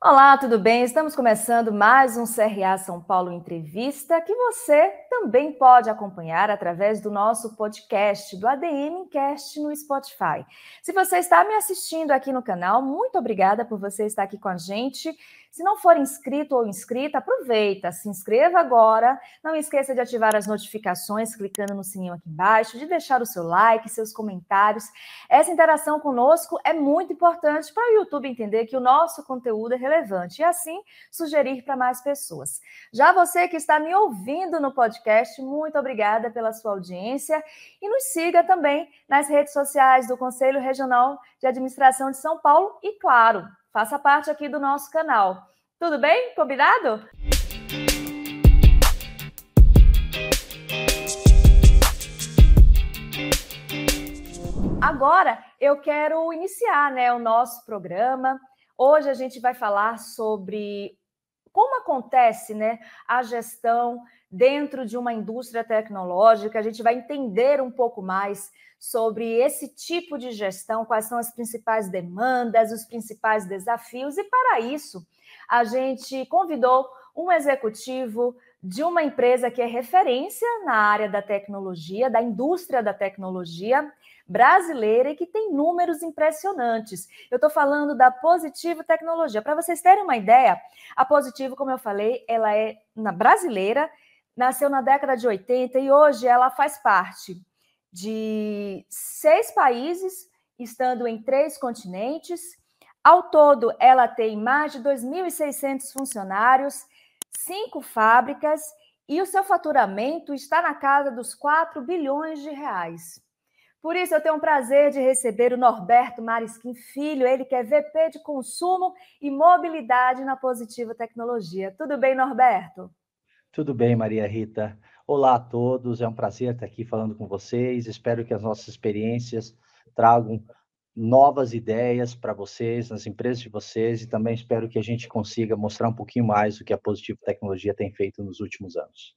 Olá, tudo bem? Estamos começando mais um CRA São Paulo Entrevista que você também pode acompanhar através do nosso podcast, do ADM Cast no Spotify. Se você está me assistindo aqui no canal, muito obrigada por você estar aqui com a gente. Se não for inscrito ou inscrita, aproveita, se inscreva agora. Não esqueça de ativar as notificações clicando no sininho aqui embaixo, de deixar o seu like, seus comentários. Essa interação conosco é muito importante para o YouTube entender que o nosso conteúdo é relevante e assim sugerir para mais pessoas. Já você que está me ouvindo no podcast, muito obrigada pela sua audiência e nos siga também nas redes sociais do Conselho Regional de Administração de São Paulo e, claro, faça parte aqui do nosso canal. Tudo bem? Combinado? Agora eu quero iniciar né, o nosso programa. Hoje a gente vai falar sobre como acontece né, a gestão dentro de uma indústria tecnológica. A gente vai entender um pouco mais sobre esse tipo de gestão, quais são as principais demandas, os principais desafios, e para isso a gente convidou um executivo de uma empresa que é referência na área da tecnologia, da indústria da tecnologia brasileira e que tem números impressionantes. Eu estou falando da Positivo Tecnologia. Para vocês terem uma ideia, a Positivo, como eu falei, ela é na brasileira, nasceu na década de 80 e hoje ela faz parte de seis países, estando em três continentes. Ao todo, ela tem mais de 2.600 funcionários, cinco fábricas e o seu faturamento está na casa dos 4 bilhões de reais. Por isso, eu tenho o prazer de receber o Norberto Marisquim Filho, ele que é VP de Consumo e Mobilidade na Positivo Tecnologia. Tudo bem, Norberto? Tudo bem, Maria Rita. Olá a todos, é um prazer estar aqui falando com vocês. Espero que as nossas experiências tragam novas ideias para vocês, nas empresas de vocês, e também espero que a gente consiga mostrar um pouquinho mais o que a Positivo Tecnologia tem feito nos últimos anos.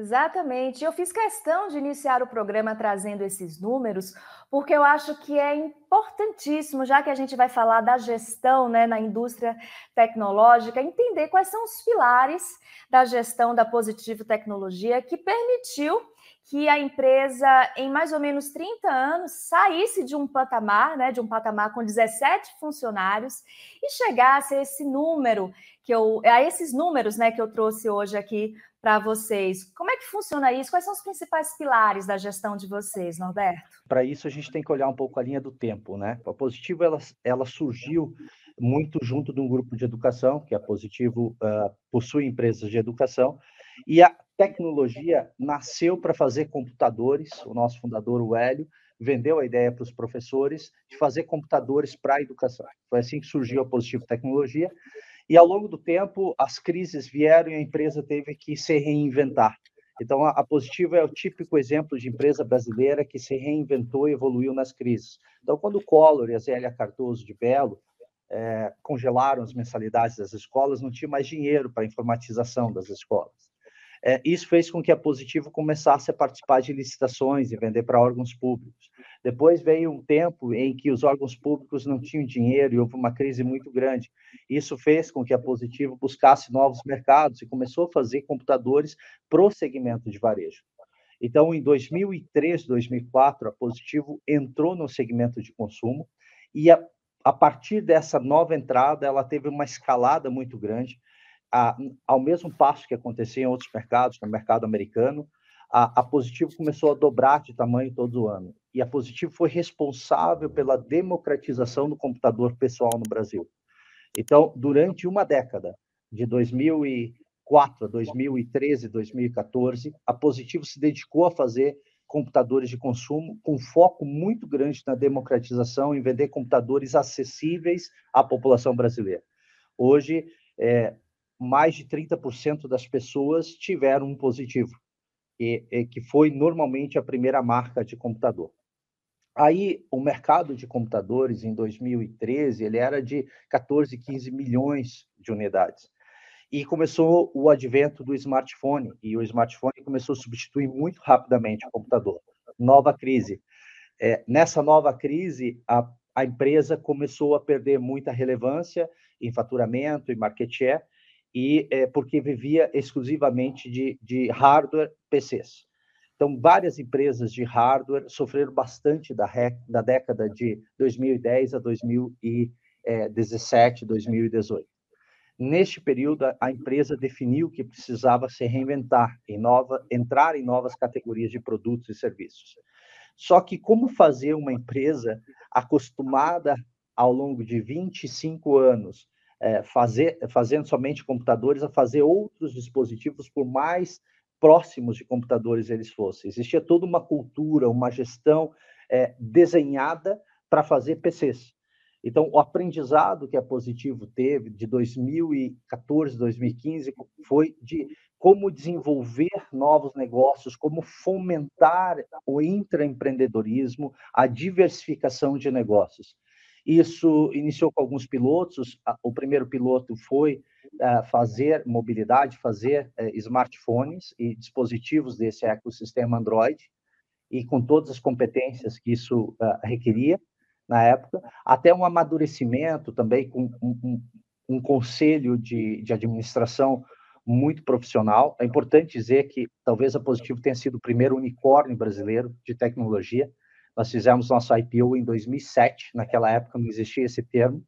Exatamente. Eu fiz questão de iniciar o programa trazendo esses números, porque eu acho que é importantíssimo, já que a gente vai falar da gestão né, na indústria tecnológica, entender quais são os pilares da gestão da Positivo Tecnologia que permitiu que a empresa, em mais ou menos 30 anos, saísse de um patamar, né, de um patamar com 17 funcionários e chegasse a esse número que eu, a esses números, né, que eu trouxe hoje aqui para vocês. Como é que funciona isso? Quais são os principais pilares da gestão de vocês, Norberto? Para isso, a gente tem que olhar um pouco a linha do tempo, né? A Positivo, ela, ela surgiu muito junto de um grupo de educação, que a Positivo uh, possui empresas de educação, e a tecnologia nasceu para fazer computadores. O nosso fundador, o Hélio, vendeu a ideia para os professores de fazer computadores para a educação. Foi assim que surgiu a Positivo Tecnologia. E ao longo do tempo, as crises vieram e a empresa teve que se reinventar. Então, a Positivo é o típico exemplo de empresa brasileira que se reinventou e evoluiu nas crises. Então, quando o Collor e a Zélia Cardoso de Belo é, congelaram as mensalidades das escolas, não tinha mais dinheiro para a informatização das escolas. É, isso fez com que a Positivo começasse a participar de licitações e vender para órgãos públicos. Depois veio um tempo em que os órgãos públicos não tinham dinheiro e houve uma crise muito grande. Isso fez com que a Positivo buscasse novos mercados e começou a fazer computadores para o segmento de varejo. Então, em 2003, 2004, a Positivo entrou no segmento de consumo e a, a partir dessa nova entrada, ela teve uma escalada muito grande a, ao mesmo passo que acontecia em outros mercados, no mercado americano, a, a Positivo começou a dobrar de tamanho todo ano. E a Positivo foi responsável pela democratização do computador pessoal no Brasil. Então, durante uma década, de 2004 a 2013, 2014, a Positivo se dedicou a fazer computadores de consumo com foco muito grande na democratização em vender computadores acessíveis à população brasileira. Hoje, é, mais de 30% das pessoas tiveram um positivo, e, e, que foi normalmente a primeira marca de computador. Aí, o mercado de computadores em 2013 ele era de 14, 15 milhões de unidades. E começou o advento do smartphone, e o smartphone começou a substituir muito rapidamente o computador. Nova crise. É, nessa nova crise, a, a empresa começou a perder muita relevância em faturamento e market share, e é, porque vivia exclusivamente de, de hardware PCs. Então, várias empresas de hardware sofreram bastante da, da década de 2010 a 2017, 2018. Neste período, a empresa definiu que precisava se reinventar, em nova, entrar em novas categorias de produtos e serviços. Só que como fazer uma empresa acostumada ao longo de 25 anos é, fazer, fazendo somente computadores a fazer outros dispositivos por mais próximos de computadores eles fossem. Existia toda uma cultura, uma gestão é, desenhada para fazer PCs. Então, o aprendizado que a Positivo teve de 2014, 2015 foi de como desenvolver novos negócios, como fomentar o intraempreendedorismo, a diversificação de negócios. Isso iniciou com alguns pilotos. O primeiro piloto foi fazer mobilidade, fazer uh, smartphones e dispositivos desse ecossistema Android, e com todas as competências que isso uh, requeria na época, até um amadurecimento também com um, um, um conselho de, de administração muito profissional. É importante dizer que talvez a Positivo tenha sido o primeiro unicórnio brasileiro de tecnologia. Nós fizemos nosso IPO em 2007, naquela época não existia esse termo,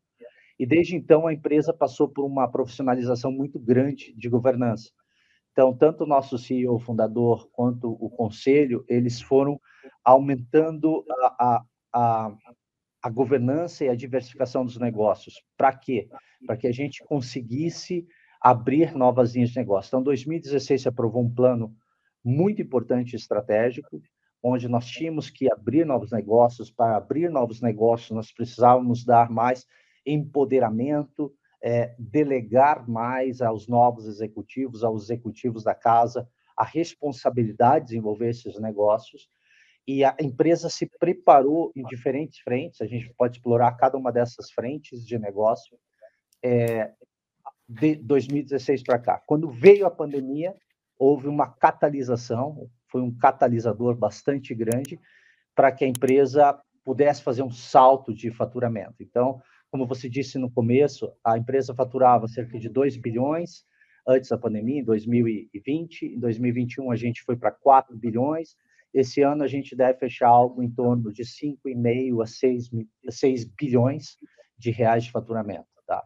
e desde então a empresa passou por uma profissionalização muito grande de governança. Então, tanto o nosso CEO fundador quanto o conselho, eles foram aumentando a, a, a, a governança e a diversificação dos negócios. Para quê? Para que a gente conseguisse abrir novas linhas de negócio. Então, em 2016 se aprovou um plano muito importante estratégico, onde nós tínhamos que abrir novos negócios. Para abrir novos negócios, nós precisávamos dar mais empoderamento, é, delegar mais aos novos executivos, aos executivos da casa, a responsabilidade de desenvolver esses negócios. E a empresa se preparou em diferentes frentes, a gente pode explorar cada uma dessas frentes de negócio, é, de 2016 para cá. Quando veio a pandemia, houve uma catalisação, foi um catalisador bastante grande para que a empresa pudesse fazer um salto de faturamento. Então, como você disse no começo, a empresa faturava cerca de 2 bilhões antes da pandemia, em 2020. Em 2021, a gente foi para 4 bilhões. Esse ano, a gente deve fechar algo em torno de 5,5 a 6, 6 bilhões de reais de faturamento. Tá?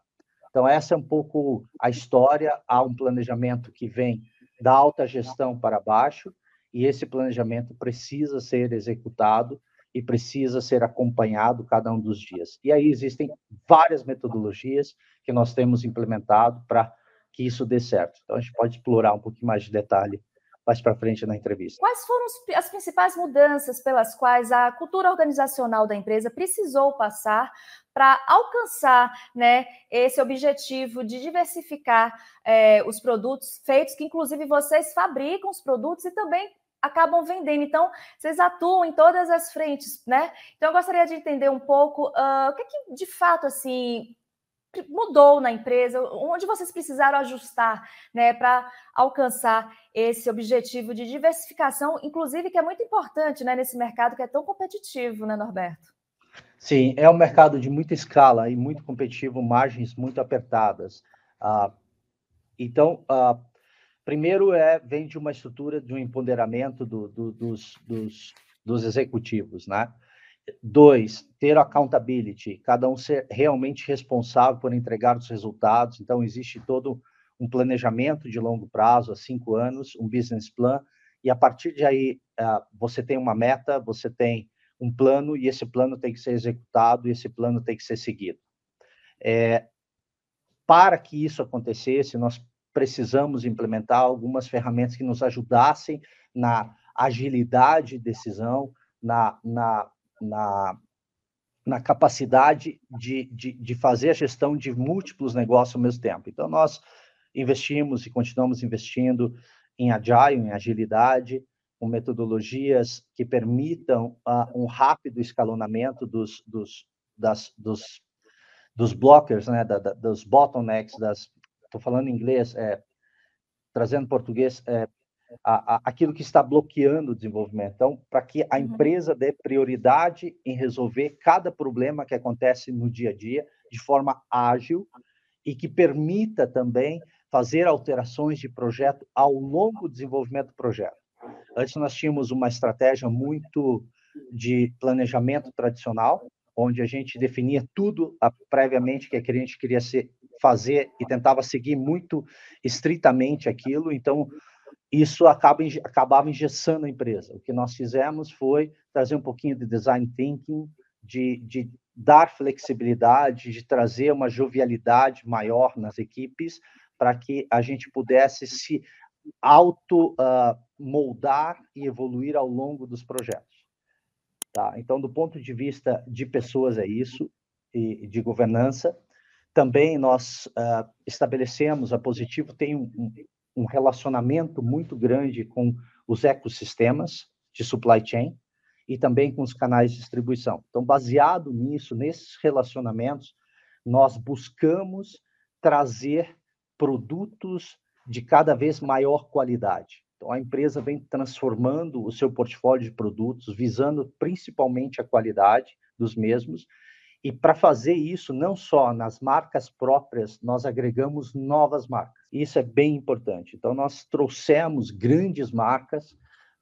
Então, essa é um pouco a história. Há um planejamento que vem da alta gestão para baixo, e esse planejamento precisa ser executado e precisa ser acompanhado cada um dos dias. E aí existem várias metodologias que nós temos implementado para que isso dê certo. Então a gente pode explorar um pouquinho mais de detalhe mais para frente na entrevista. Quais foram as principais mudanças pelas quais a cultura organizacional da empresa precisou passar para alcançar né, esse objetivo de diversificar é, os produtos feitos, que inclusive vocês fabricam os produtos e também acabam vendendo. Então, vocês atuam em todas as frentes, né? Então, eu gostaria de entender um pouco uh, o que, que, de fato, assim, mudou na empresa, onde vocês precisaram ajustar, né, para alcançar esse objetivo de diversificação, inclusive que é muito importante, né, nesse mercado que é tão competitivo, né, Norberto? Sim, é um mercado de muita escala e muito competitivo, margens muito apertadas. Uh, então, uh, Primeiro é vem de uma estrutura de um empoderamento do, do, dos, dos, dos executivos, né? Dois, ter accountability, cada um ser realmente responsável por entregar os resultados. Então, existe todo um planejamento de longo prazo, a cinco anos, um business plan, e a partir de aí uh, você tem uma meta, você tem um plano, e esse plano tem que ser executado, e esse plano tem que ser seguido. É, para que isso acontecesse, nós precisamos implementar algumas ferramentas que nos ajudassem na agilidade de decisão, na, na, na, na capacidade de, de, de fazer a gestão de múltiplos negócios ao mesmo tempo. Então, nós investimos e continuamos investindo em agile, em agilidade, com metodologias que permitam uh, um rápido escalonamento dos, dos, das, dos, dos blockers, né, da, da, dos bottlenecks, das estou falando em inglês, é, trazendo português, é, a, a, aquilo que está bloqueando o desenvolvimento. Então, para que a uhum. empresa dê prioridade em resolver cada problema que acontece no dia a dia de forma ágil e que permita também fazer alterações de projeto ao longo do desenvolvimento do projeto. Antes nós tínhamos uma estratégia muito de planejamento tradicional, onde a gente definia tudo previamente que a gente queria ser, fazer e tentava seguir muito estritamente aquilo. Então, isso acaba, acabava engessando a empresa. O que nós fizemos foi trazer um pouquinho de design thinking, de, de dar flexibilidade, de trazer uma jovialidade maior nas equipes, para que a gente pudesse se auto uh, moldar e evoluir ao longo dos projetos. Tá? Então, do ponto de vista de pessoas é isso e de governança. Também nós uh, estabelecemos a Positivo tem um, um relacionamento muito grande com os ecossistemas de supply chain e também com os canais de distribuição. Então, baseado nisso, nesses relacionamentos, nós buscamos trazer produtos de cada vez maior qualidade. Então, a empresa vem transformando o seu portfólio de produtos, visando principalmente a qualidade dos mesmos. E para fazer isso, não só nas marcas próprias, nós agregamos novas marcas. Isso é bem importante. Então, nós trouxemos grandes marcas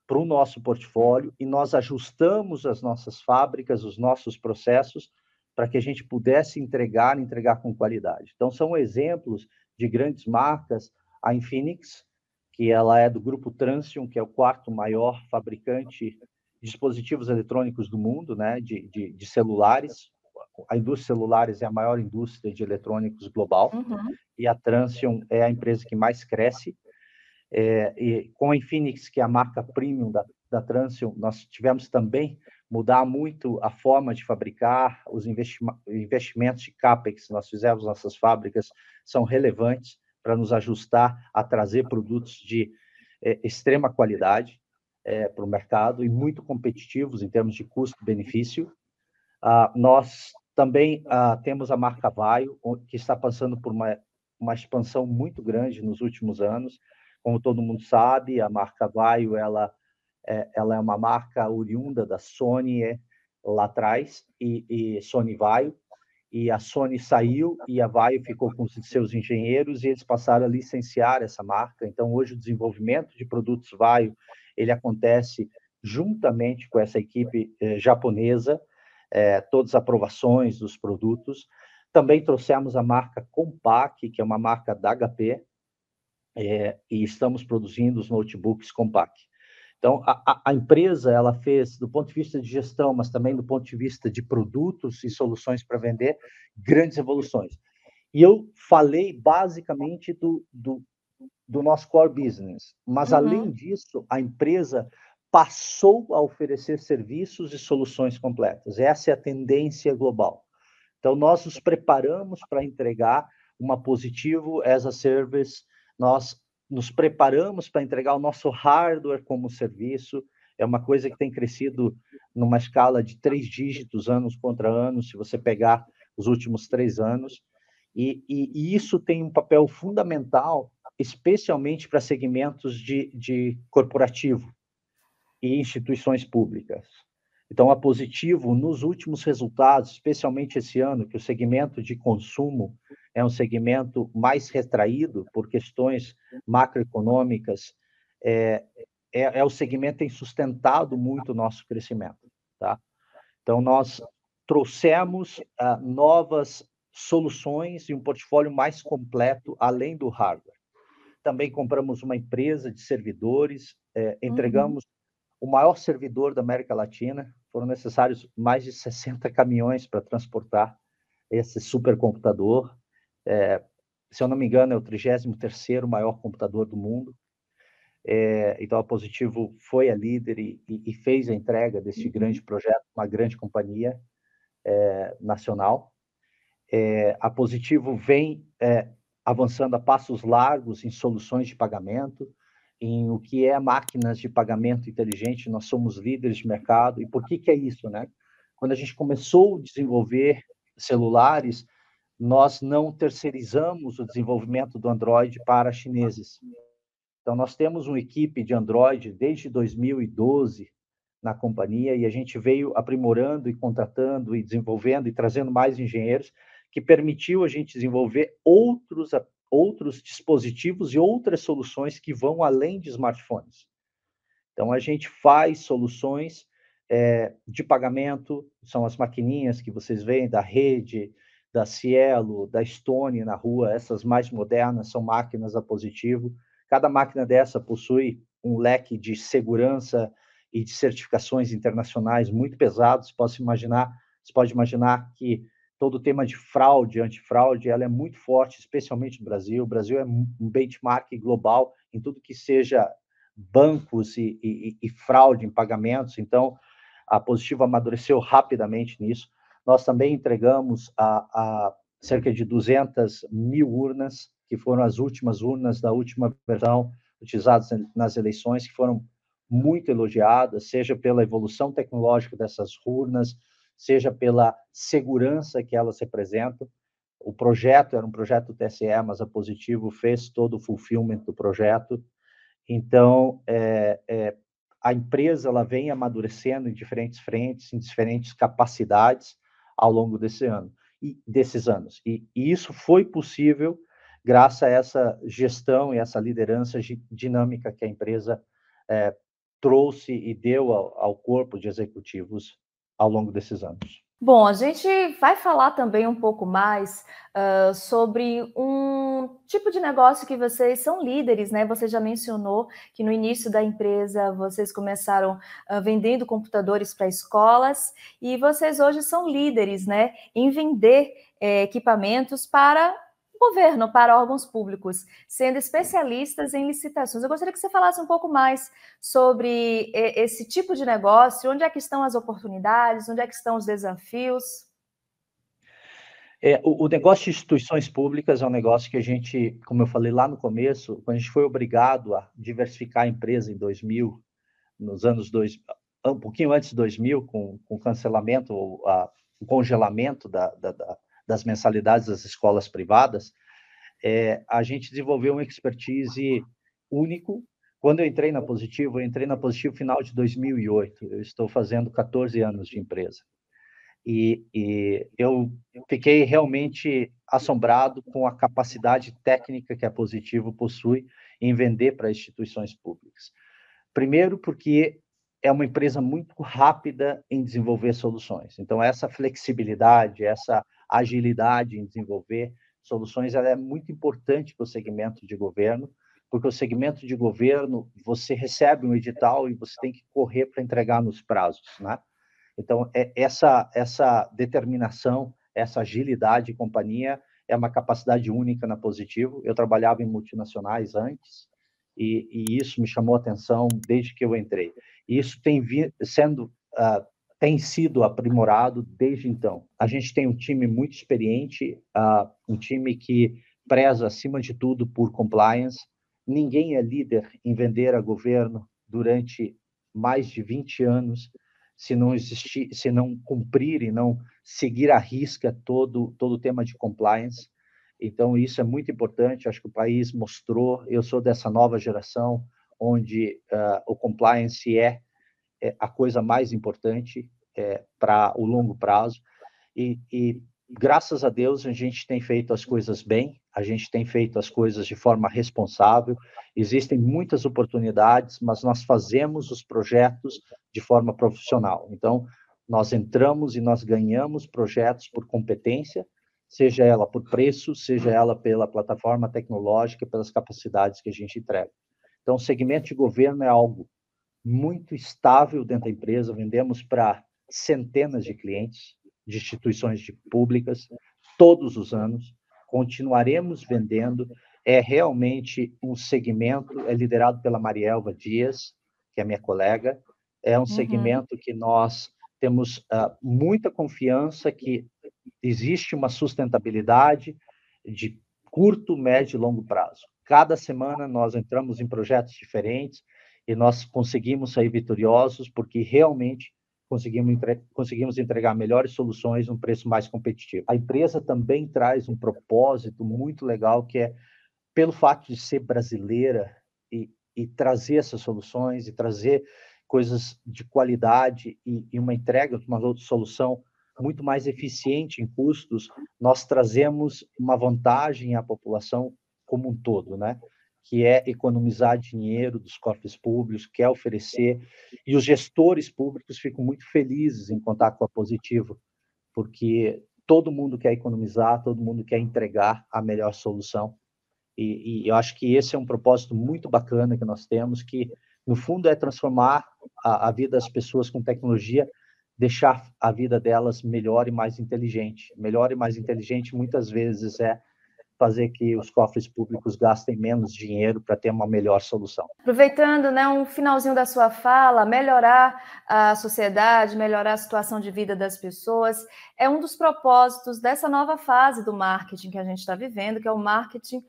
para o nosso portfólio e nós ajustamos as nossas fábricas, os nossos processos, para que a gente pudesse entregar, entregar com qualidade. Então, são exemplos de grandes marcas, a Infinix, que ela é do grupo Transium, que é o quarto maior fabricante de dispositivos eletrônicos do mundo, né, de, de, de celulares. A indústria celulares é a maior indústria de eletrônicos global uhum. e a Transium é a empresa que mais cresce. É, e com a Infinix, que é a marca premium da, da Transium, nós tivemos também mudar muito a forma de fabricar, os investimentos de CAPEX nós fizemos nossas fábricas são relevantes para nos ajustar a trazer produtos de é, extrema qualidade é, para o mercado e muito competitivos em termos de custo-benefício. Ah, nós também ah, temos a marca Vaio, que está passando por uma, uma expansão muito grande nos últimos anos. Como todo mundo sabe, a marca Vaio ela, é, ela é uma marca oriunda da Sony é, lá atrás, e, e Sony Vaio, e a Sony saiu e a Vaio ficou com os seus engenheiros e eles passaram a licenciar essa marca. Então, hoje o desenvolvimento de produtos Vaio ele acontece juntamente com essa equipe eh, japonesa, eh, todas as aprovações dos produtos. Também trouxemos a marca Compaq, que é uma marca da HP, eh, e estamos produzindo os notebooks Compaq. Então, a, a, empresa ela fez, do ponto de vista de gestão, mas também do ponto de vista de produtos e soluções para vender, grandes evoluções. E eu falei basicamente do, do, do nosso core business, mas uhum. além disso, a empresa passou a oferecer serviços e soluções completas. Essa é a tendência global. Então, nós nos preparamos para entregar uma positivo as a service. Nós nos preparamos para entregar o nosso hardware como serviço. É uma coisa que tem crescido numa escala de três dígitos, anos contra anos, se você pegar os últimos três anos. E, e, e isso tem um papel fundamental, especialmente para segmentos de, de corporativo e instituições públicas. Então, a Positivo, nos últimos resultados, especialmente esse ano, que o segmento de consumo é um segmento mais retraído por questões macroeconômicas, é, é, é o segmento que tem sustentado muito o nosso crescimento. Tá? Então, nós trouxemos uh, novas soluções e um portfólio mais completo, além do hardware. Também compramos uma empresa de servidores, é, entregamos uhum. O maior servidor da América Latina. Foram necessários mais de 60 caminhões para transportar esse supercomputador. É, se eu não me engano, é o 33º maior computador do mundo. É, então, a Positivo foi a líder e, e fez a entrega desse uhum. grande projeto, uma grande companhia é, nacional. É, a Positivo vem é, avançando a passos largos em soluções de pagamento, em o que é máquinas de pagamento inteligente. Nós somos líderes de mercado. E por que, que é isso, né? Quando a gente começou a desenvolver celulares, nós não terceirizamos o desenvolvimento do Android para chineses. Então, nós temos uma equipe de Android desde 2012 na companhia e a gente veio aprimorando e contratando e desenvolvendo e trazendo mais engenheiros que permitiu a gente desenvolver outros, outros dispositivos e outras soluções que vão além de smartphones. Então, a gente faz soluções é, de pagamento, são as maquininhas que vocês veem da rede, da Cielo, da Stone na rua, essas mais modernas são máquinas a positivo. Cada máquina dessa possui um leque de segurança e de certificações internacionais muito pesados. Posso imaginar, você pode imaginar que todo o tema de fraude, antifraude, ela é muito forte, especialmente no Brasil. O Brasil é um benchmark global em tudo que seja bancos e, e, e fraude em pagamentos. Então, a Positivo amadureceu rapidamente nisso. Nós também entregamos a, a cerca de 200 mil urnas, que foram as últimas urnas da última versão utilizadas nas eleições, que foram muito elogiadas, seja pela evolução tecnológica dessas urnas, seja pela segurança que elas representam. O projeto era um projeto TSE, mas a Positivo fez todo o fulfillment do projeto. Então, é, é, a empresa ela vem amadurecendo em diferentes frentes, em diferentes capacidades ao longo desse ano e desses anos. E, e isso foi possível graças a essa gestão e essa liderança dinâmica que a empresa é, trouxe e deu ao, ao corpo de executivos ao longo desses anos. Bom, a gente vai falar também um pouco mais uh, sobre um tipo de negócio que vocês são líderes, né? Você já mencionou que no início da empresa vocês começaram uh, vendendo computadores para escolas e vocês hoje são líderes, né? Em vender eh, equipamentos para governo para órgãos públicos, sendo especialistas em licitações. Eu gostaria que você falasse um pouco mais sobre esse tipo de negócio, onde é que estão as oportunidades, onde é que estão os desafios. É, o, o, negócio de instituições públicas é um negócio que a gente, como eu falei lá no começo, quando a gente foi obrigado a diversificar a empresa em 2000, nos anos dois, um pouquinho antes de 2000, com, o cancelamento, a, o congelamento da, da das mensalidades das escolas privadas, é, a gente desenvolveu um expertise único. Quando eu entrei na Positivo, eu entrei na Positivo final de 2008. Eu estou fazendo 14 anos de empresa. E, e eu fiquei realmente assombrado com a capacidade técnica que a Positivo possui em vender para instituições públicas. Primeiro, porque é uma empresa muito rápida em desenvolver soluções. Então, essa flexibilidade, essa agilidade em desenvolver soluções, ela é muito importante para o segmento de governo, porque o segmento de governo, você recebe um edital e você tem que correr para entregar nos prazos, né? Então, é, essa, essa determinação, essa agilidade de companhia é uma capacidade única na Positivo. Eu trabalhava em multinacionais antes e, e isso me chamou a atenção desde que eu entrei. E isso tem vi, sendo uh, tem sido aprimorado desde então. A gente tem um time muito experiente, uh, um time que preza, acima de tudo, por compliance. Ninguém é líder em vender a governo durante mais de 20 anos se não existir, se não cumprir e não seguir à risca todo todo o tema de compliance. Então isso é muito importante. Acho que o país mostrou. Eu sou dessa nova geração onde uh, o compliance é é a coisa mais importante é, para o longo prazo. E, e, graças a Deus, a gente tem feito as coisas bem, a gente tem feito as coisas de forma responsável. Existem muitas oportunidades, mas nós fazemos os projetos de forma profissional. Então, nós entramos e nós ganhamos projetos por competência, seja ela por preço, seja ela pela plataforma tecnológica, pelas capacidades que a gente entrega. Então, o segmento de governo é algo muito estável dentro da empresa, vendemos para centenas de clientes, de instituições de públicas, todos os anos, continuaremos vendendo. É realmente um segmento, é liderado pela Marielva Dias, que é minha colega, é um uhum. segmento que nós temos uh, muita confiança que existe uma sustentabilidade de curto, médio e longo prazo. Cada semana nós entramos em projetos diferentes, e nós conseguimos sair vitoriosos porque realmente conseguimos, entre... conseguimos entregar melhores soluções num preço mais competitivo. A empresa também traz um propósito muito legal que é pelo fato de ser brasileira e, e trazer essas soluções e trazer coisas de qualidade e, e uma entrega de uma solução muito mais eficiente em custos, nós trazemos uma vantagem à população como um todo, né? Que é economizar dinheiro dos cofres públicos, que é oferecer, e os gestores públicos ficam muito felizes em contar com a Positivo, porque todo mundo quer economizar, todo mundo quer entregar a melhor solução, e, e eu acho que esse é um propósito muito bacana que nós temos, que no fundo é transformar a, a vida das pessoas com tecnologia, deixar a vida delas melhor e mais inteligente. Melhor e mais inteligente muitas vezes é fazer que os cofres públicos gastem menos dinheiro para ter uma melhor solução. Aproveitando, né, um finalzinho da sua fala, melhorar a sociedade, melhorar a situação de vida das pessoas, é um dos propósitos dessa nova fase do marketing que a gente está vivendo, que é o marketing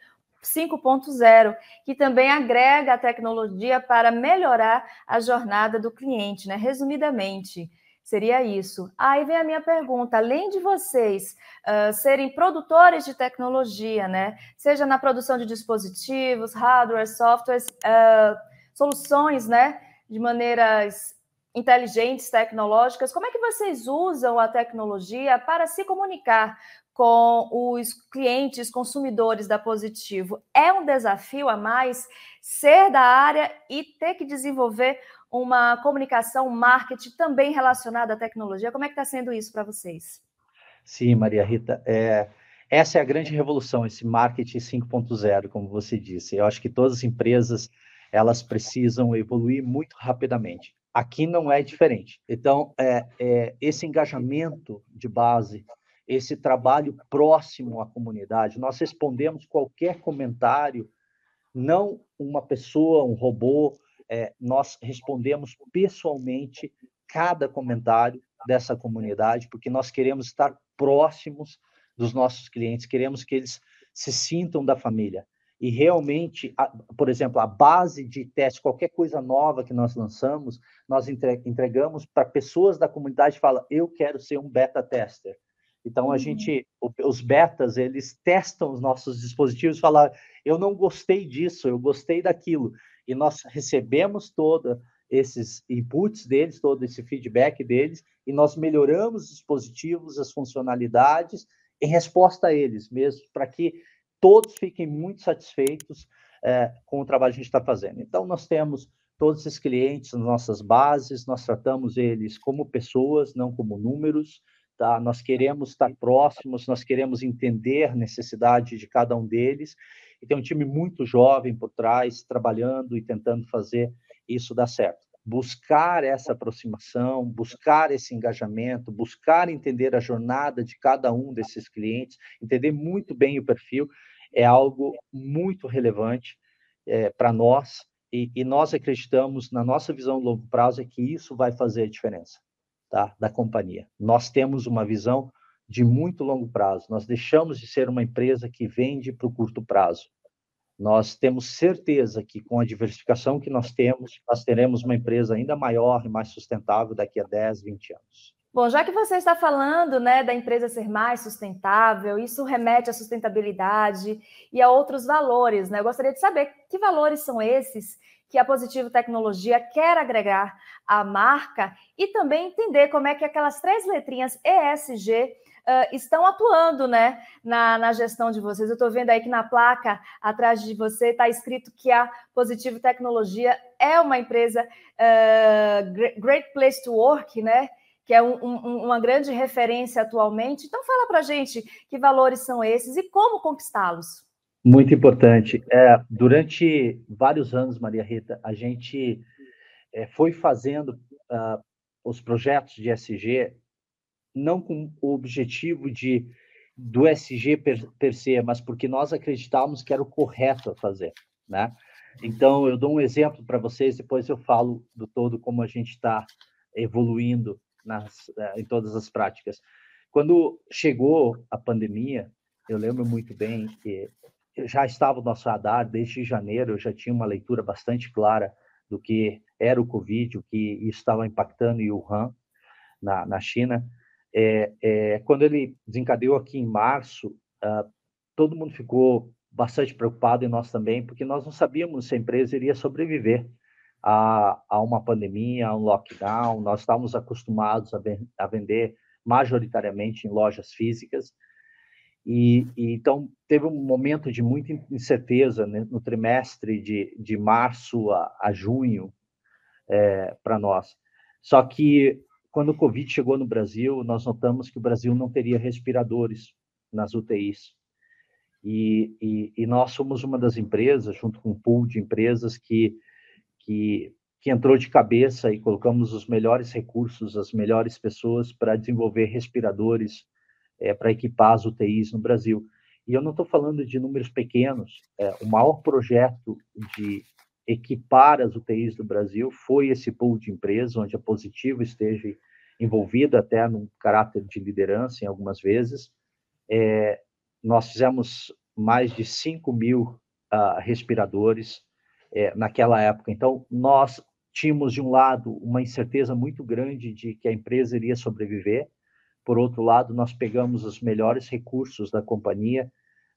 5.0, que também agrega a tecnologia para melhorar a jornada do cliente, né? Resumidamente, seria isso. Aí vem a minha pergunta: além de vocês uh, serem produtores de tecnologia, né? Seja na produção de dispositivos, hardware, softwares, uh, soluções, né? De maneiras inteligentes, tecnológicas, como é que vocês usam a tecnologia para se comunicar com os clientes, consumidores da Positivo. É um desafio a mais ser da área e ter que desenvolver uma comunicação, marketing também relacionada à tecnologia. Como é que está sendo isso para vocês? Sim, Maria Rita. É, essa é a grande revolução, esse marketing 5.0, como você disse. Eu acho que todas as empresas elas precisam evoluir muito rapidamente. Aqui não é diferente. Então, é, é esse engajamento de base esse trabalho próximo à comunidade. Nós respondemos qualquer comentário, não uma pessoa, um robô, é, nós respondemos pessoalmente cada comentário dessa comunidade, porque nós queremos estar próximos dos nossos clientes, queremos que eles se sintam da família. E realmente, a, por exemplo, a base de teste, qualquer coisa nova que nós lançamos, nós entregamos para pessoas da comunidade, fala, eu quero ser um beta tester. Então a uhum. gente, os betas, eles testam os nossos dispositivos, falam, eu não gostei disso, eu gostei daquilo, e nós recebemos todos esses inputs deles, todo esse feedback deles, e nós melhoramos os dispositivos, as funcionalidades em resposta a eles mesmo, para que todos fiquem muito satisfeitos é, com o trabalho que a gente está fazendo. Então nós temos todos esses clientes nas nossas bases, nós tratamos eles como pessoas, não como números tá? Nós queremos estar próximos, nós queremos entender a necessidade de cada um deles e tem um time muito jovem por trás trabalhando e tentando fazer isso dar certo. Buscar essa aproximação, buscar esse engajamento, buscar entender a jornada de cada um desses clientes, entender muito bem o perfil, é algo muito relevante é, para nós e, e nós acreditamos na nossa visão de longo prazo é que isso vai fazer a diferença tá, da companhia. Nós temos uma visão de muito longo prazo. Nós deixamos de ser uma empresa que vende para o curto prazo. Nós temos certeza que com a diversificação que nós temos, nós teremos uma empresa ainda maior e mais sustentável daqui a 10, 20 anos. Bom, já que você está falando né, da empresa ser mais sustentável, isso remete à sustentabilidade e a outros valores. Né? Eu gostaria de saber que valores são esses que a Positivo Tecnologia quer agregar à marca e também entender como é que aquelas três letrinhas ESG uh, estão atuando né, na, na gestão de vocês. Eu estou vendo aí que na placa atrás de você está escrito que a Positivo Tecnologia é uma empresa uh, Great Place to Work, né? que é um, um, uma grande referência atualmente. Então, fala para gente que valores são esses e como conquistá-los. Muito importante. É, durante vários anos, Maria Rita, a gente é, foi fazendo uh, os projetos de SG não com o objetivo de do SG per, per se, mas porque nós acreditávamos que era o correto a fazer, né? Então, eu dou um exemplo para vocês, depois eu falo do todo como a gente está evoluindo nas, uh, em todas as práticas. Quando chegou a pandemia, eu lembro muito bem que já estava no nosso radar desde janeiro, eu já tinha uma leitura bastante clara do que era o Covid, o que isso estava impactando em Wuhan, na, na China. É, é, quando ele desencadeou aqui em março, uh, todo mundo ficou bastante preocupado e nós também, porque nós não sabíamos se a empresa iria sobreviver a, a uma pandemia, a um lockdown. Nós estávamos acostumados a, a vender majoritariamente em lojas físicas. E, e, então teve um momento de muita incerteza né, no trimestre de, de março a, a junho é, para nós. Só que quando o Covid chegou no Brasil, nós notamos que o Brasil não teria respiradores nas UTIs. E, e, e nós somos uma das empresas, junto com um pool de empresas, que, que, que entrou de cabeça e colocamos os melhores recursos, as melhores pessoas para desenvolver respiradores é, para equipar as UTIs no Brasil. E eu não estou falando de números pequenos. É, o maior projeto de equipar as UTIs do Brasil foi esse pool de empresas, onde a Positivo esteja envolvida até num caráter de liderança em algumas vezes. É, nós fizemos mais de 5 mil uh, respiradores é, naquela época. Então, nós tínhamos, de um lado, uma incerteza muito grande de que a empresa iria sobreviver, por outro lado, nós pegamos os melhores recursos da companhia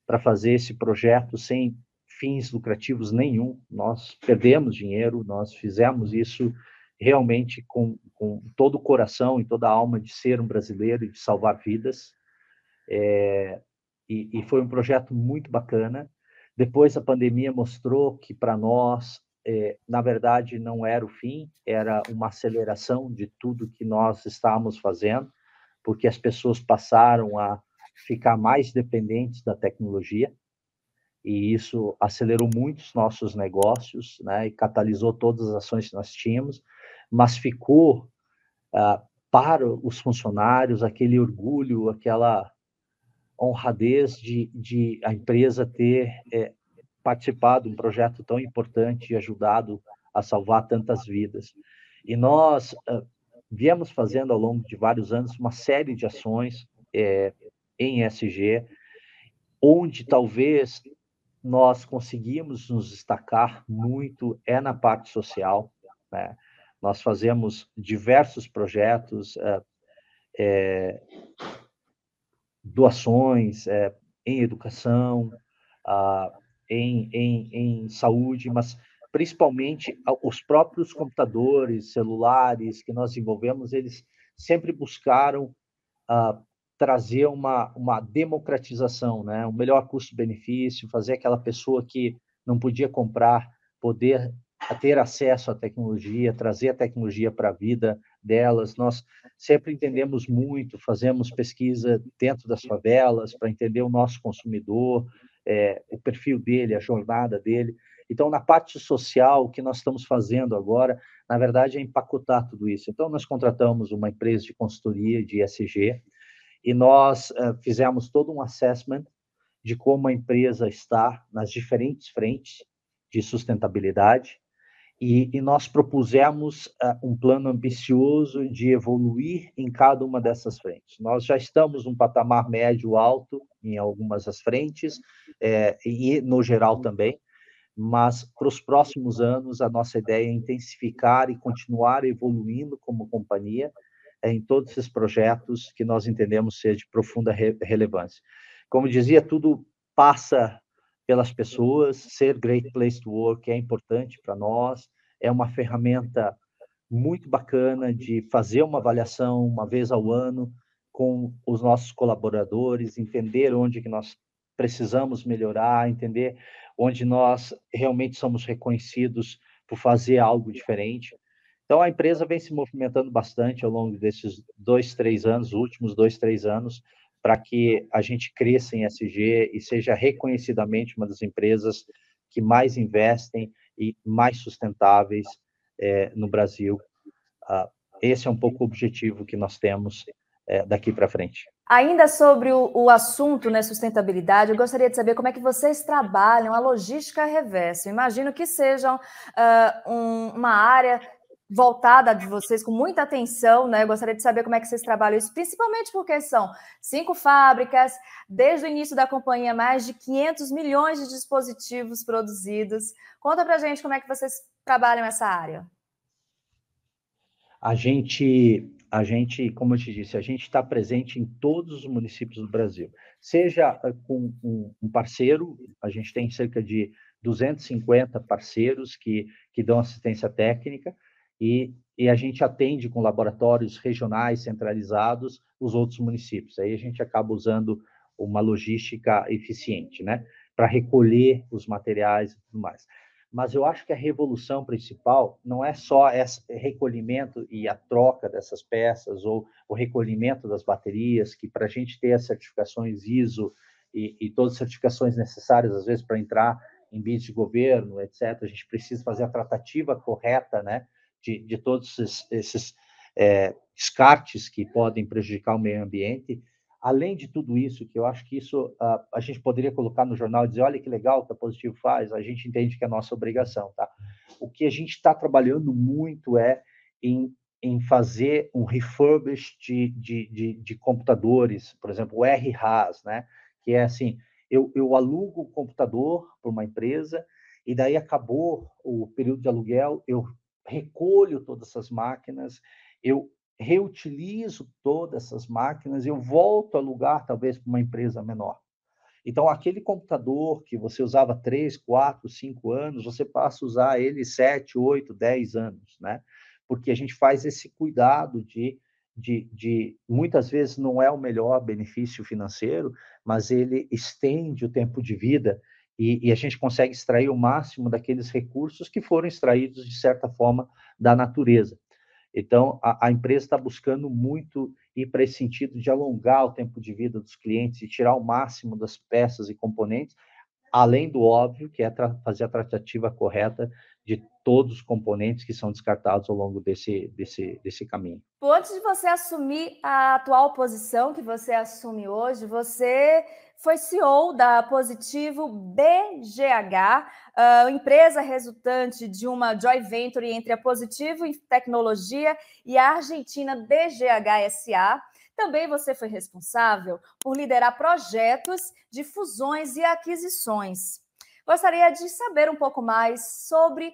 para fazer esse projeto sem fins lucrativos nenhum. Nós perdemos dinheiro, nós fizemos isso realmente com, com todo o coração e toda a alma de ser um brasileiro e de salvar vidas. É, e, e, foi um projeto muito bacana. Depois a pandemia mostrou que para nós, é, na verdade, não era o fim, era uma aceleração de tudo que nós estávamos fazendo porque as pessoas passaram a ficar mais dependentes da tecnologia e isso acelerou muito os nossos negócios, né, e catalisou todas as ações que nós tínhamos, mas ficou uh, para os funcionários aquele orgulho, aquela honradez de, de a empresa ter é, participado de um projeto tão importante e ajudado a salvar tantas vidas. E nós uh, viemos fazendo ao longo de vários anos uma série de ações é, em SG, onde talvez nós conseguimos nos destacar muito é na parte social. Né? Nós fazemos diversos projetos, é, é, doações é, em educação, ah, em, em, em saúde, mas principalmente os próprios computadores, celulares que nós desenvolvemos, eles sempre buscaram uh, trazer uma, uma democratização, né? um melhor custo-benefício, fazer aquela pessoa que não podia comprar poder ter acesso à tecnologia, trazer a tecnologia para a vida delas. Nós sempre entendemos muito, fazemos pesquisa dentro das favelas para entender o nosso consumidor, é, o perfil dele, a jornada dele. Então, na parte social, o que nós estamos fazendo agora, na verdade, é empacotar tudo isso. Então, nós contratamos uma empresa de consultoria de ESG e nós uh, fizemos todo um assessment de como a empresa está nas diferentes frentes de sustentabilidade e, e nós propusemos uh, um plano ambicioso de evoluir em cada uma dessas frentes. Nós já estamos num patamar médio alto em algumas das frentes é, e no geral também, mas para os próximos anos a nossa ideia é intensificar e continuar evoluindo como companhia em todos esses projetos que nós entendemos ser de profunda re relevância. Como dizia, tudo passa pelas pessoas, ser Great Place to Work é importante para nós, é uma ferramenta muito bacana de fazer uma avaliação uma vez ao ano com os nossos colaboradores, entender onde que nós precisamos melhorar, entender onde nós realmente somos reconhecidos por fazer algo diferente. Então, a empresa vem se movimentando bastante ao longo desses dois, três anos, últimos dois, três anos, para que a gente cresça em SG e seja reconhecidamente uma das empresas que mais investem e mais sustentáveis é, no Brasil. Ah, esse é um pouco o objetivo que nós temos é, daqui para frente. Ainda sobre o, o assunto, né, sustentabilidade, eu gostaria de saber como é que vocês trabalham a logística reversa. imagino que sejam uh, um, uma área voltada de vocês com muita atenção, né? Eu gostaria de saber como é que vocês trabalham isso, principalmente porque são cinco fábricas, desde o início da companhia, mais de 500 milhões de dispositivos produzidos. Conta para gente como é que vocês trabalham essa área. A gente a gente, como eu te disse, a gente está presente em todos os municípios do Brasil, seja eh, com um parceiro, a gente tem cerca de 250 parceiros que, que dão assistência técnica, e, e a gente atende com laboratórios regionais centralizados os outros municípios. Aí a gente acaba usando uma logística eficiente, né? Para recolher os materiais e tudo mais. Mas eu acho que a revolução principal não é só esse recolhimento e a troca dessas peças ou o recolhimento das baterias, que para a gente ter as certificações ISO e, e todas as certificações necessárias, às vezes, para entrar em bens de governo, etc., a gente precisa fazer a tratativa correta, né? De, de todos esses, esses é, descartes que podem prejudicar o meio ambiente além de tudo isso, que eu acho que isso uh, a gente poderia colocar no jornal e dizer, olha que legal que a Positivo faz, a gente entende que é nossa obrigação, tá? O que a gente está trabalhando muito é em, em fazer um refurbish de, de, de, de computadores, por exemplo, o RHAS, né? Que é assim, eu, eu alugo o computador para uma empresa e daí acabou o período de aluguel, eu recolho todas essas máquinas, eu reutilizo todas essas máquinas eu volto a alugar talvez para uma empresa menor. Então, aquele computador que você usava 3, 4, 5 anos, você passa a usar ele 7, 8, 10 anos, né? Porque a gente faz esse cuidado de, de, de muitas vezes não é o melhor benefício financeiro, mas ele estende o tempo de vida e, e, a gente consegue extrair o máximo daqueles recursos que foram extraídos, de certa forma, da natureza. Então, a, a empresa está buscando muito ir para esse sentido de alongar o tempo de vida dos clientes e tirar o máximo das peças e componentes, além do óbvio, que é fazer a tratativa correta de todos os componentes que são descartados ao longo desse, desse, desse caminho. Antes de você assumir a atual posição que você assume hoje, você foi CEO da Positivo BGH, uh, empresa resultante de uma joint venture entre a Positivo Tecnologia e a Argentina BGH SA. Também você foi responsável por liderar projetos de fusões e aquisições. Gostaria de saber um pouco mais sobre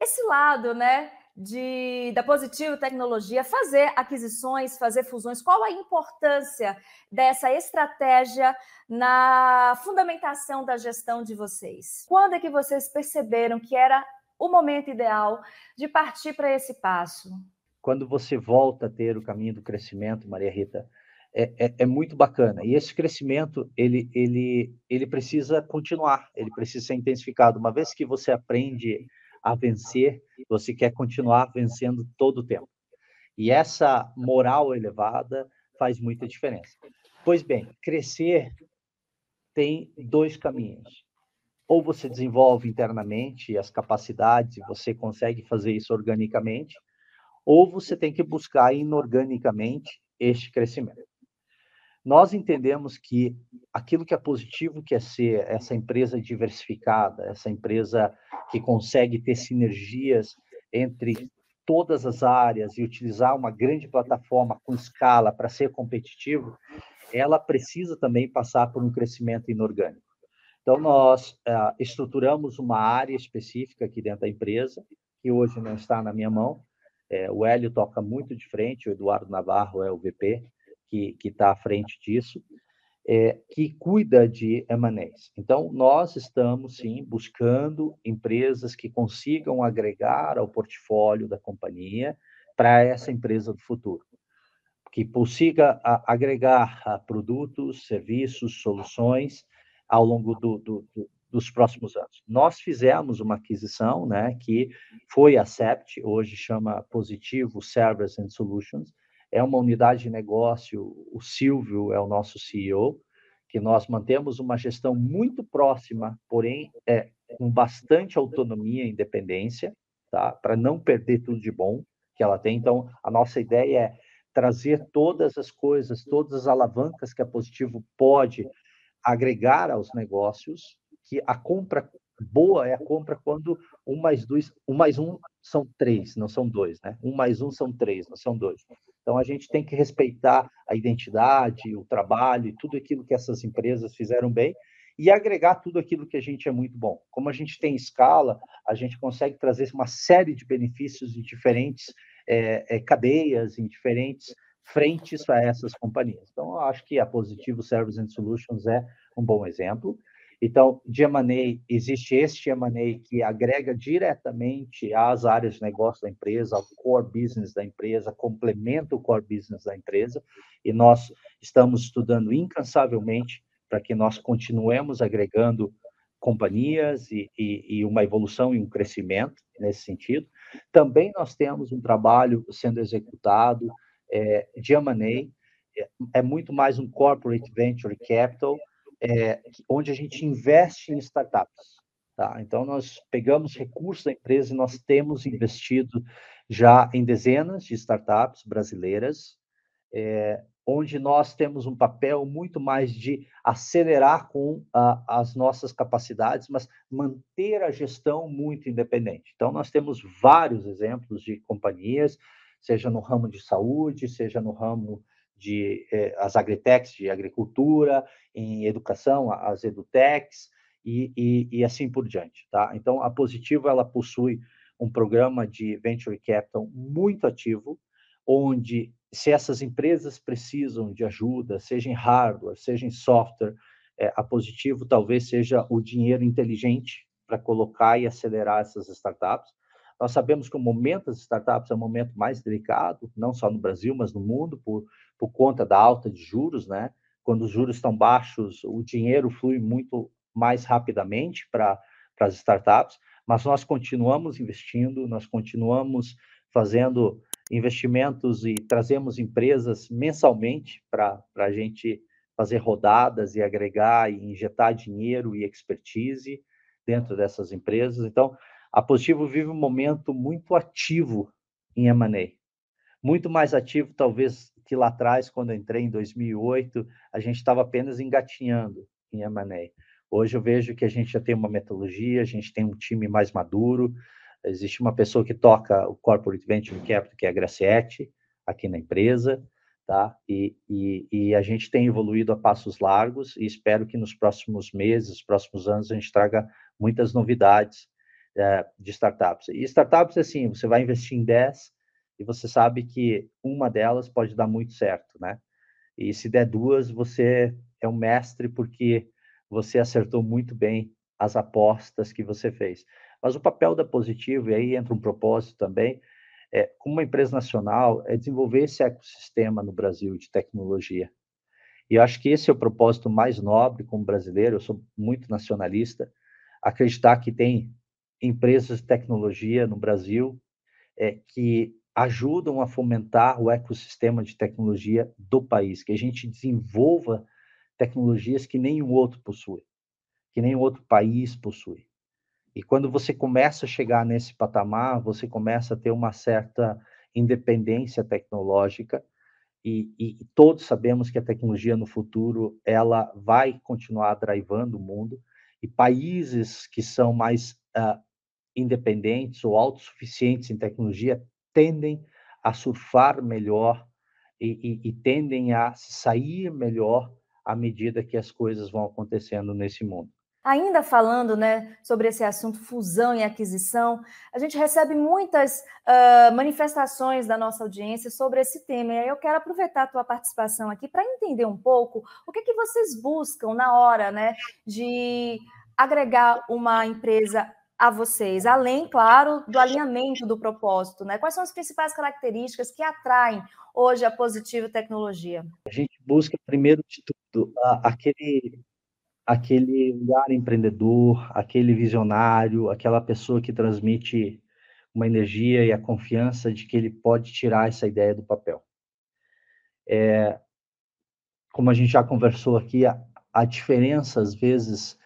esse lado, né, de, da Positivo Tecnologia fazer aquisições, fazer fusões? Qual a importância dessa estratégia na fundamentação da gestão de vocês? Quando é que vocês perceberam que era o momento ideal de partir para esse passo? Quando você volta a ter o caminho do crescimento, Maria Rita, é, é, é, muito bacana. E esse crescimento, ele, ele, ele precisa continuar, ele precisa ser intensificado. Uma vez que você aprende a vencer, você quer continuar vencendo todo o tempo. E essa moral elevada faz muita diferença. Pois bem, crescer tem dois caminhos. Ou você desenvolve internamente as capacidades, você consegue fazer isso organicamente, ou você tem que buscar inorganicamente este crescimento. Nós entendemos que aquilo que é positivo quer ser essa empresa diversificada, essa empresa que consegue ter sinergias entre todas as áreas e utilizar uma grande plataforma com escala para ser competitivo, ela precisa também passar por um crescimento inorgânico. Então, nós uh, estruturamos uma área específica aqui dentro da empresa, que hoje não está na minha mão. É, o Hélio toca muito de frente, o Eduardo Navarro é o VP, que está à frente disso, é, que cuida de M&As. Então, nós estamos, sim, buscando empresas que consigam agregar ao portfólio da companhia para essa empresa do futuro, que consiga a, agregar a, produtos, serviços, soluções ao longo do, do, do, dos próximos anos. Nós fizemos uma aquisição, né, que foi a Cept, hoje chama Positivo Service and Solutions, é uma unidade de negócio, o Silvio é o nosso CEO, que nós mantemos uma gestão muito próxima, porém é, com bastante autonomia e independência, tá? para não perder tudo de bom que ela tem. Então, a nossa ideia é trazer todas as coisas, todas as alavancas que a Positivo pode agregar aos negócios, que a compra boa é a compra quando um mais dois, um mais um são três, não são dois, né? Um mais um são três, não são dois. Então, a gente tem que respeitar a identidade, o trabalho e tudo aquilo que essas empresas fizeram bem e agregar tudo aquilo que a gente é muito bom. Como a gente tem escala, a gente consegue trazer uma série de benefícios em diferentes é, é, cadeias, em diferentes frentes para essas companhias. Então, eu acho que a Positivo Service and Solutions é um bom exemplo. Então, de M&A, existe este M&A que agrega diretamente às áreas de negócio da empresa, ao core business da empresa, complementa o core business da empresa, e nós estamos estudando incansavelmente para que nós continuemos agregando companhias e, e, e, uma evolução e um crescimento nesse sentido. Também nós temos um trabalho sendo executado é, de M&A, é muito mais um corporate venture capital, é, onde a gente investe em startups. Tá? Então, nós pegamos recursos da empresa e nós temos investido já em dezenas de startups brasileiras, é, onde nós temos um papel muito mais de acelerar com a, as nossas capacidades, mas manter a gestão muito independente. Então, nós temos vários exemplos de companhias, seja no ramo de saúde, seja no ramo de eh, as agritechs de agricultura, em educação, as edutechs e, e, e, assim por diante, tá? Então, a Positivo, ela possui um programa de venture capital muito ativo, onde se essas empresas precisam de ajuda, seja em hardware, seja em software, eh, a Positivo talvez seja o dinheiro inteligente para colocar e acelerar essas startups. Nós sabemos que o momento das startups é o momento mais delicado, não só no Brasil, mas no mundo, por por conta da alta de juros, né? Quando os juros estão baixos, o dinheiro flui muito mais rapidamente para as startups, mas nós continuamos investindo, nós continuamos fazendo investimentos e trazemos empresas mensalmente para a gente fazer rodadas e agregar e injetar dinheiro e expertise dentro dessas empresas. Então, a Positivo vive um momento muito ativo em M&A, muito mais ativo talvez que lá atrás, quando entrei em 2008, a gente estava apenas engatinhando em M&A. Hoje eu vejo que a gente já tem uma metodologia, a gente tem um time mais maduro, existe uma pessoa que toca o Corporate Venture Capital, que é a Graciete, aqui na empresa, tá? E, e, e, a gente tem evoluído a passos largos e espero que nos próximos meses, próximos anos, a gente traga muitas novidades é, de startups. E startups, assim, você vai investir em 10, e você sabe que uma delas pode dar muito certo, né? E se der duas, você é um mestre porque você acertou muito bem as apostas que você fez. Mas o papel da Positivo, e aí entra um propósito também, é, como uma empresa nacional, é desenvolver esse ecossistema no Brasil de tecnologia. E eu acho que esse é o propósito mais nobre como brasileiro, eu sou muito nacionalista, acreditar que tem empresas de tecnologia no Brasil é, que ajudam a fomentar o ecossistema de tecnologia do país, que a gente desenvolva tecnologias que nenhum outro possui, que nenhum outro país possui. E quando você começa a chegar nesse patamar, você começa a ter uma certa independência tecnológica, e, e, todos sabemos que a tecnologia no futuro ela vai continuar drivando o mundo, e países que são mais uh, independentes ou autossuficientes em tecnologia tendem a surfar melhor e, e, e tendem a sair melhor à medida que as coisas vão acontecendo nesse mundo. Ainda falando né, sobre esse assunto fusão e aquisição, a gente recebe muitas uh, manifestações da nossa audiência sobre esse tema. E aí eu quero aproveitar a tua participação aqui para entender um pouco o que, que vocês buscam na hora né, de agregar uma empresa a vocês, além, claro, do alinhamento do propósito, né? Quais são as principais características que atraem hoje a Positivo Tecnologia? A gente busca, primeiro de tudo, aquele, aquele olhar empreendedor, aquele visionário, aquela pessoa que transmite uma energia e a confiança de que ele pode tirar essa ideia do papel. É, como a gente já conversou aqui, a, a diferença, às vezes,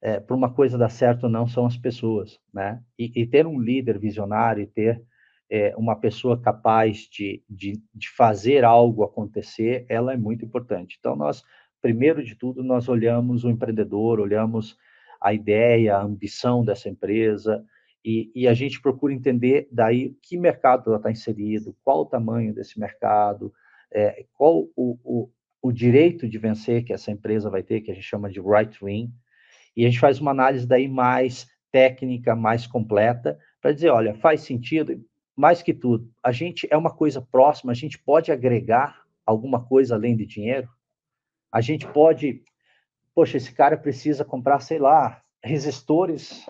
é, para uma coisa dar certo ou não são as pessoas, né? E, e ter um líder visionário, e ter é, uma pessoa capaz de, de, de, fazer algo acontecer, ela é muito importante. Então, nós, primeiro de tudo, nós olhamos o empreendedor, olhamos a ideia, a ambição dessa empresa, e, e a gente procura entender daí que mercado ela está inserido, qual o tamanho desse mercado, é, qual o, o, o direito de vencer que essa empresa vai ter, que a gente chama de right win, e a gente faz uma análise daí mais técnica, mais completa, para dizer, olha, faz sentido, mais que tudo, a gente é uma coisa próxima, a gente pode agregar alguma coisa além de dinheiro? A gente pode poxa, esse cara precisa comprar, sei lá, resistores.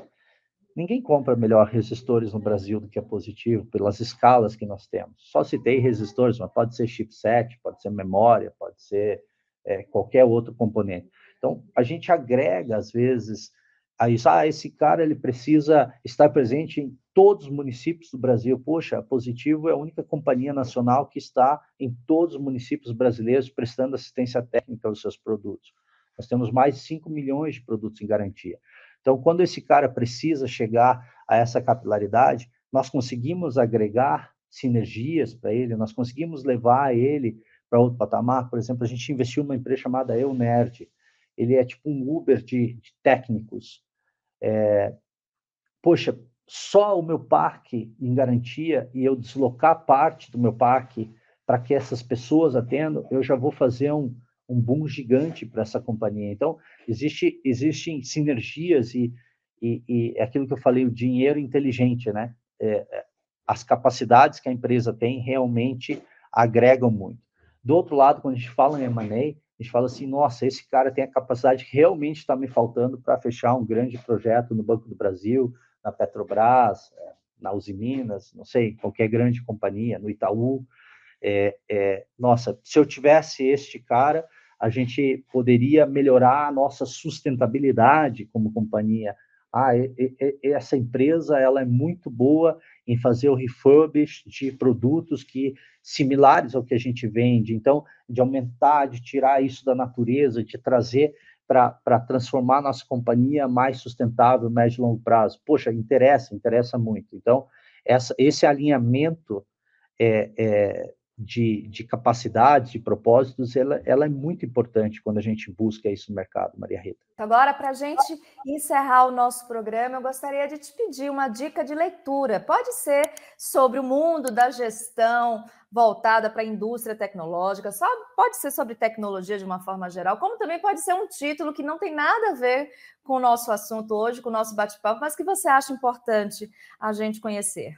Ninguém compra melhor resistores no Brasil do que a Positivo, pelas escalas que nós temos. Só citei resistores, mas pode ser chipset, pode ser memória, pode ser é, qualquer outro componente. Então, a gente agrega, às vezes, a isso. Ah, esse cara ele precisa estar presente em todos os municípios do Brasil. Poxa, a Positivo é a única companhia nacional que está em todos os municípios brasileiros prestando assistência técnica aos seus produtos. Nós temos mais de 5 milhões de produtos em garantia. Então, quando esse cara precisa chegar a essa capilaridade, nós conseguimos agregar sinergias para ele, nós conseguimos levar ele para outro patamar. Por exemplo, a gente investiu numa empresa chamada EUNERD. Ele é tipo um Uber de, de técnicos. É, poxa, só o meu parque em garantia e eu deslocar parte do meu parque para que essas pessoas atendam, eu já vou fazer um, um boom gigante para essa companhia. Então, existe, existem sinergias e, e, e é aquilo que eu falei, o dinheiro inteligente, né? É, é as capacidades que a empresa tem realmente agregam muito. Do outro lado, quando a gente fala em M&A, a gente fala assim, nossa, esse cara tem a capacidade que realmente está me faltando para fechar um grande projeto no Banco do Brasil, na Petrobras, é, na Uzi Minas, não sei, qualquer grande companhia, no Itaú. É, é, nossa, se eu tivesse este cara, a gente poderia melhorar a nossa sustentabilidade como companhia. Ah, e, e, essa empresa ela é muito boa em fazer o refurbish de produtos que similares ao que a gente vende. Então, de aumentar, de tirar isso da natureza, de trazer para transformar nossa companhia mais sustentável, médio e longo prazo. Poxa, interessa, interessa muito. Então, essa, esse alinhamento é, é, de, de capacidade, de propósitos, ela, ela é muito importante quando a gente busca isso no mercado, Maria Rita. Agora, para a gente encerrar o nosso programa, eu gostaria de te pedir uma dica de leitura. Pode ser sobre o mundo da gestão voltada para a indústria tecnológica, só pode ser sobre tecnologia de uma forma geral, como também pode ser um título que não tem nada a ver com o nosso assunto hoje, com o nosso bate-papo, mas que você acha importante a gente conhecer.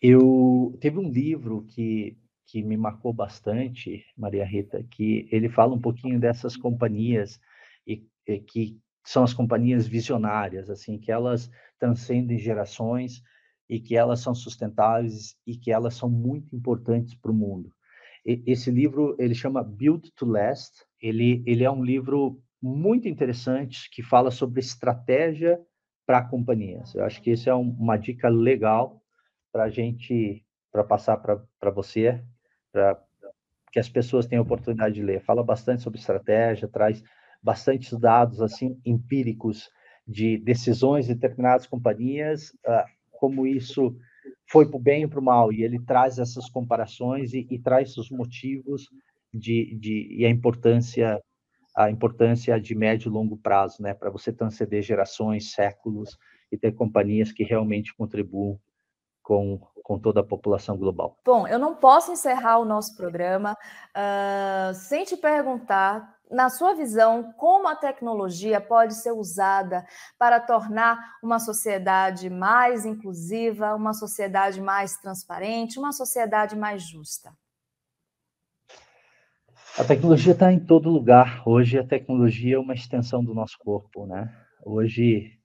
Eu teve um livro que que me marcou bastante, Maria Rita, que ele fala um pouquinho dessas companhias e, e que são as companhias visionárias, assim, que elas transcendem gerações e que elas são sustentáveis e que elas são muito importantes para o mundo. E, esse livro ele chama Build to Last. Ele ele é um livro muito interessante que fala sobre estratégia para companhias. Eu acho que isso é um, uma dica legal para a gente para passar para você para que as pessoas tenham oportunidade de ler. Fala bastante sobre estratégia, traz bastantes dados assim empíricos de decisões de determinadas companhias, uh, como isso foi para o bem e para o mal, e ele traz essas comparações e, e traz os motivos de, de, e a importância a importância de médio e longo prazo, né, para você transcender gerações, séculos e ter companhias que realmente contribuam com, com toda a população global. Bom, eu não posso encerrar o nosso programa uh, sem te perguntar, na sua visão, como a tecnologia pode ser usada para tornar uma sociedade mais inclusiva, uma sociedade mais transparente, uma sociedade mais justa? A tecnologia está em todo lugar. Hoje a tecnologia é uma extensão do nosso corpo, né? Hoje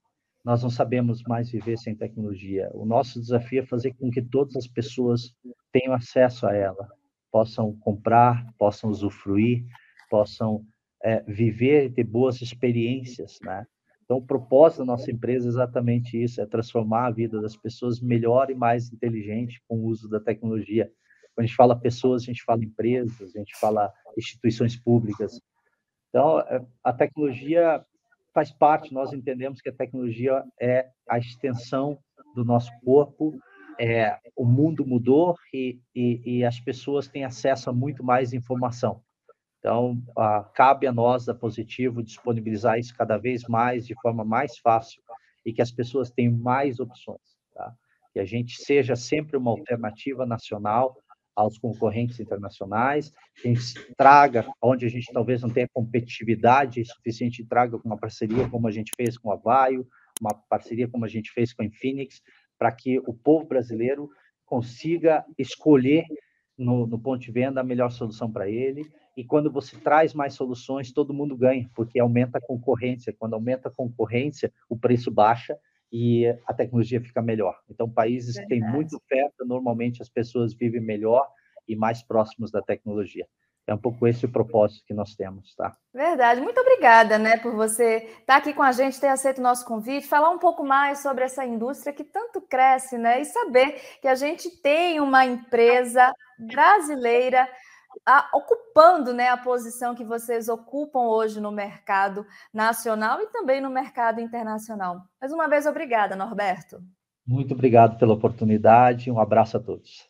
nós não sabemos mais viver sem tecnologia. O nosso desafio é fazer com que todas as pessoas tenham acesso a ela, possam comprar, possam usufruir, possam é, viver e ter boas experiências, né? Então, o propósito da nossa empresa é exatamente isso: é transformar a vida das pessoas melhor e mais inteligente com o uso da tecnologia. Quando a gente fala pessoas, a gente fala empresas, a gente fala instituições públicas. Então, é, a tecnologia faz parte, nós entendemos que a tecnologia é a extensão do nosso corpo, é, o mundo mudou e, e, e, as pessoas têm acesso a muito mais informação. Então, a, cabe a nós, da Positivo, disponibilizar isso cada vez mais, de forma mais fácil, e que as pessoas tenham mais opções. Tá? Que a gente seja sempre uma alternativa nacional aos concorrentes internacionais, que a gente traga, onde a gente talvez não tenha competitividade suficiente, traga uma parceria como a gente fez com a Vaio, uma parceria como a gente fez com a Infinix, para que o povo brasileiro consiga escolher no, no, ponto de venda a melhor solução para ele e quando você traz mais soluções, todo mundo ganha, porque aumenta a concorrência. Quando aumenta a concorrência, o preço baixa e a tecnologia fica melhor. Então, países Verdade. que têm muita oferta, normalmente as pessoas vivem melhor e mais próximos da tecnologia. É um pouco esse o propósito que nós temos, tá? Verdade. Muito obrigada, né, por você estar aqui com a gente, ter aceito o nosso convite, falar um pouco mais sobre essa indústria que tanto cresce, né, e saber que a gente tem uma empresa brasileira a, ocupando né, a posição que vocês ocupam hoje no mercado nacional e também no mercado internacional. Mais uma vez, obrigada, Norberto. Muito obrigado pela oportunidade. Um abraço a todos.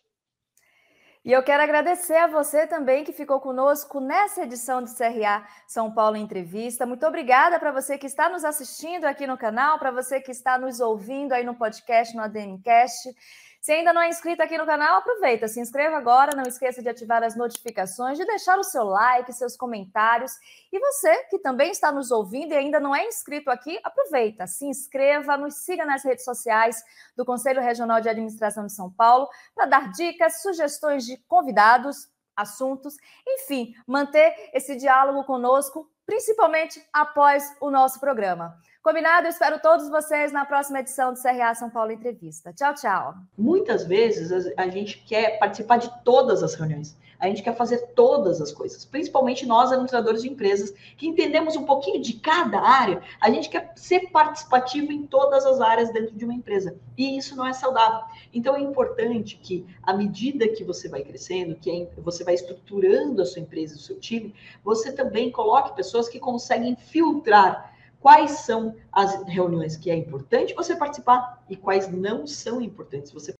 E eu quero agradecer a você também que ficou conosco nessa edição do CRA São Paulo Entrevista. Muito obrigada para você que está nos assistindo aqui no canal, para você que está nos ouvindo aí no podcast, no ADMcast. Se ainda não é inscrito aqui no canal, aproveita, se inscreva agora, não esqueça de ativar as notificações, de deixar o seu like, seus comentários. E você que também está nos ouvindo e ainda não é inscrito aqui, aproveita, se inscreva, nos siga nas redes sociais do Conselho Regional de Administração de São Paulo para dar dicas, sugestões de convidados, assuntos, enfim, manter esse diálogo conosco, principalmente após o nosso programa. Combinado? Eu espero todos vocês na próxima edição do CRA São Paulo Entrevista. Tchau, tchau. Muitas vezes a gente quer participar de todas as reuniões. A gente quer fazer todas as coisas, principalmente nós, administradores de empresas, que entendemos um pouquinho de cada área, a gente quer ser participativo em todas as áreas dentro de uma empresa. E isso não é saudável. Então é importante que, à medida que você vai crescendo, que você vai estruturando a sua empresa, o seu time, você também coloque pessoas que conseguem filtrar quais são as reuniões que é importante você participar e quais não são importantes você